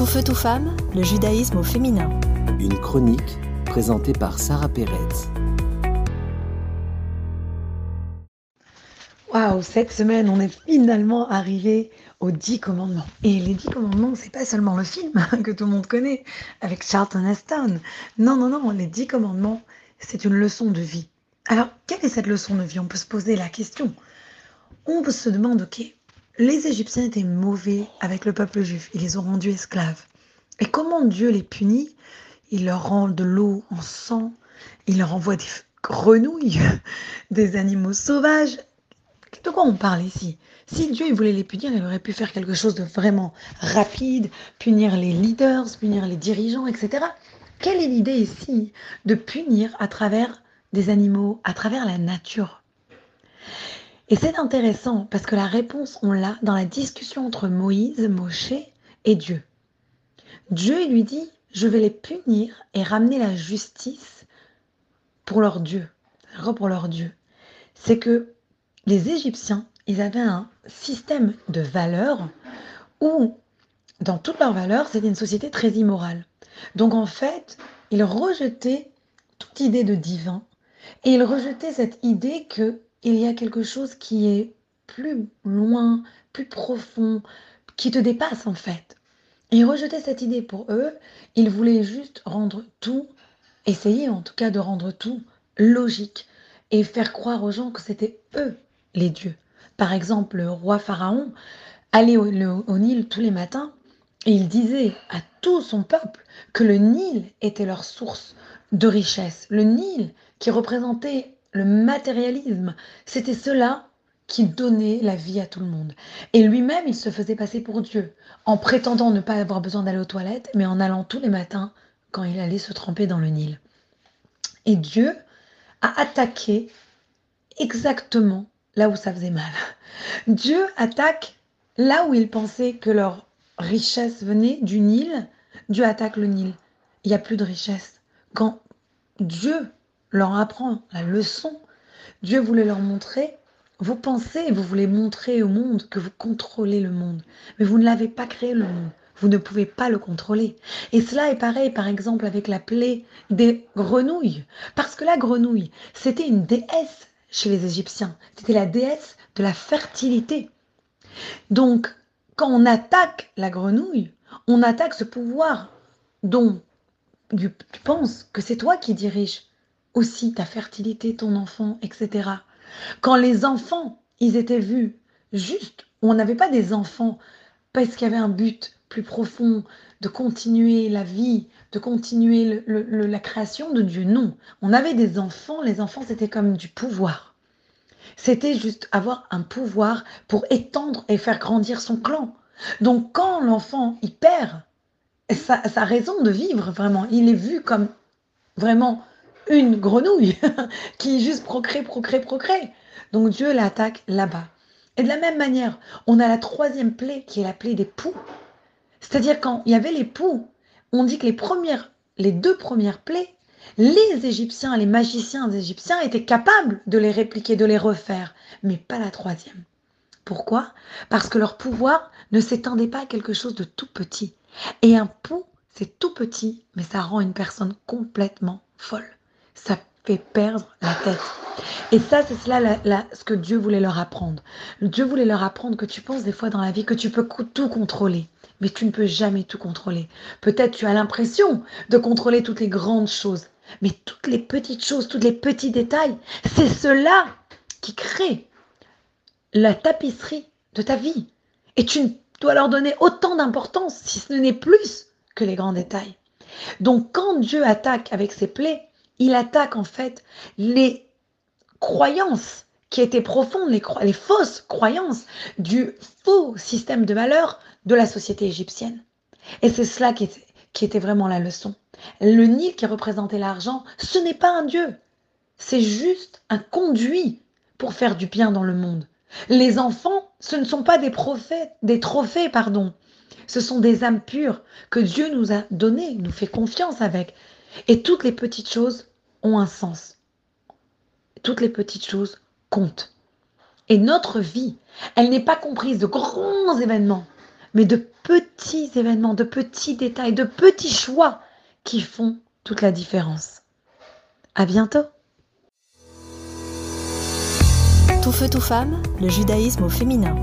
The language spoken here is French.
Tout feu, tout femme, le judaïsme au féminin. Une chronique présentée par Sarah Pérez. Waouh, cette semaine, on est finalement arrivé aux dix commandements. Et les dix commandements, c'est pas seulement le film que tout le monde connaît avec Charlton Heston. Non, non, non, les dix commandements, c'est une leçon de vie. Alors, quelle est cette leçon de vie? On peut se poser la question. On se demande, ok, les Égyptiens étaient mauvais avec le peuple juif, ils les ont rendus esclaves. Et comment Dieu les punit? Il leur rend de l'eau en sang, il leur envoie des grenouilles, des animaux sauvages. De quoi on parle ici? Si Dieu voulait les punir, il aurait pu faire quelque chose de vraiment rapide, punir les leaders, punir les dirigeants, etc. Quelle est l'idée ici de punir à travers des animaux, à travers la nature? Et c'est intéressant parce que la réponse, on l'a dans la discussion entre Moïse, Moshe et Dieu. Dieu lui dit, je vais les punir et ramener la justice pour leur Dieu. Pour leur Dieu. C'est que les Égyptiens, ils avaient un système de valeurs où, dans toutes leurs valeurs, c'était une société très immorale. Donc en fait, ils rejetaient toute idée de divin et ils rejetaient cette idée que il y a quelque chose qui est plus loin, plus profond, qui te dépasse en fait. Ils rejetaient cette idée pour eux, ils voulaient juste rendre tout, essayer en tout cas de rendre tout logique et faire croire aux gens que c'était eux les dieux. Par exemple, le roi Pharaon allait au, Nil tous les matins et il disait à tout son peuple que le Nil était leur source de richesse. Le Nil qui représentait le matérialisme. C'était cela qui donnait la vie à tout le monde. Et lui-même, il se faisait passer pour Dieu, en prétendant ne pas avoir besoin d'aller aux toilettes, mais en allant tous les matins quand il allait se tremper dans le Nil. Et Dieu a attaqué exactement là où ça faisait mal. Dieu attaque là où il pensait que leur richesse venait du Nil. Dieu attaque le Nil. Il n'y a plus de richesse. Quand Dieu leur apprend la leçon. Dieu voulait leur montrer, vous pensez, vous voulez montrer au monde que vous contrôlez le monde, mais vous ne l'avez pas créé le monde. Vous ne pouvez pas le contrôler. Et cela est pareil, par exemple, avec la plaie des grenouilles. Parce que la grenouille, c'était une déesse chez les Égyptiens. C'était la déesse de la fertilité. Donc, quand on attaque la grenouille, on attaque ce pouvoir dont tu penses que c'est toi qui diriges aussi ta fertilité, ton enfant, etc. Quand les enfants, ils étaient vus juste, on n'avait pas des enfants parce qu'il y avait un but plus profond de continuer la vie, de continuer la création de Dieu. Non, on avait des enfants, les enfants c'était comme du pouvoir. C'était juste avoir un pouvoir pour étendre et faire grandir son clan. Donc quand l'enfant, il perd sa raison de vivre, vraiment, il est vu comme vraiment une grenouille qui juste procrée, procrée, procrée. Donc Dieu l'attaque là-bas. Et de la même manière, on a la troisième plaie qui est la plaie des poux. C'est-à-dire quand il y avait les poux, on dit que les premières, les deux premières plaies, les Égyptiens, les magiciens égyptiens étaient capables de les répliquer, de les refaire, mais pas la troisième. Pourquoi? Parce que leur pouvoir ne s'étendait pas à quelque chose de tout petit. Et un pou, c'est tout petit, mais ça rend une personne complètement folle ça fait perdre la tête. Et ça, c'est cela ce que Dieu voulait leur apprendre. Dieu voulait leur apprendre que tu penses des fois dans la vie que tu peux tout contrôler, mais tu ne peux jamais tout contrôler. Peut-être tu as l'impression de contrôler toutes les grandes choses, mais toutes les petites choses, tous les petits détails, c'est cela qui crée la tapisserie de ta vie. Et tu dois leur donner autant d'importance, si ce n'est plus, que les grands détails. Donc quand Dieu attaque avec ses plaies, il attaque en fait les croyances qui étaient profondes, les, fausses croyances du faux système de valeurs de la société égyptienne. Et c'est cela qui était, qui était vraiment la leçon. Le Nil qui représentait l'argent, ce n'est pas un dieu, c'est juste un conduit pour faire du bien dans le monde. Les enfants, ce ne sont pas des prophètes, des trophées, pardon. Ce sont des âmes pures que Dieu nous a données, nous fait confiance avec. Et toutes les petites choses ont un sens. Toutes les petites choses comptent. Et notre vie, elle n'est pas comprise de grands événements, mais de petits événements, de petits détails, de petits choix qui font toute la différence. À bientôt! Tout feu, tout femme, le judaïsme au féminin.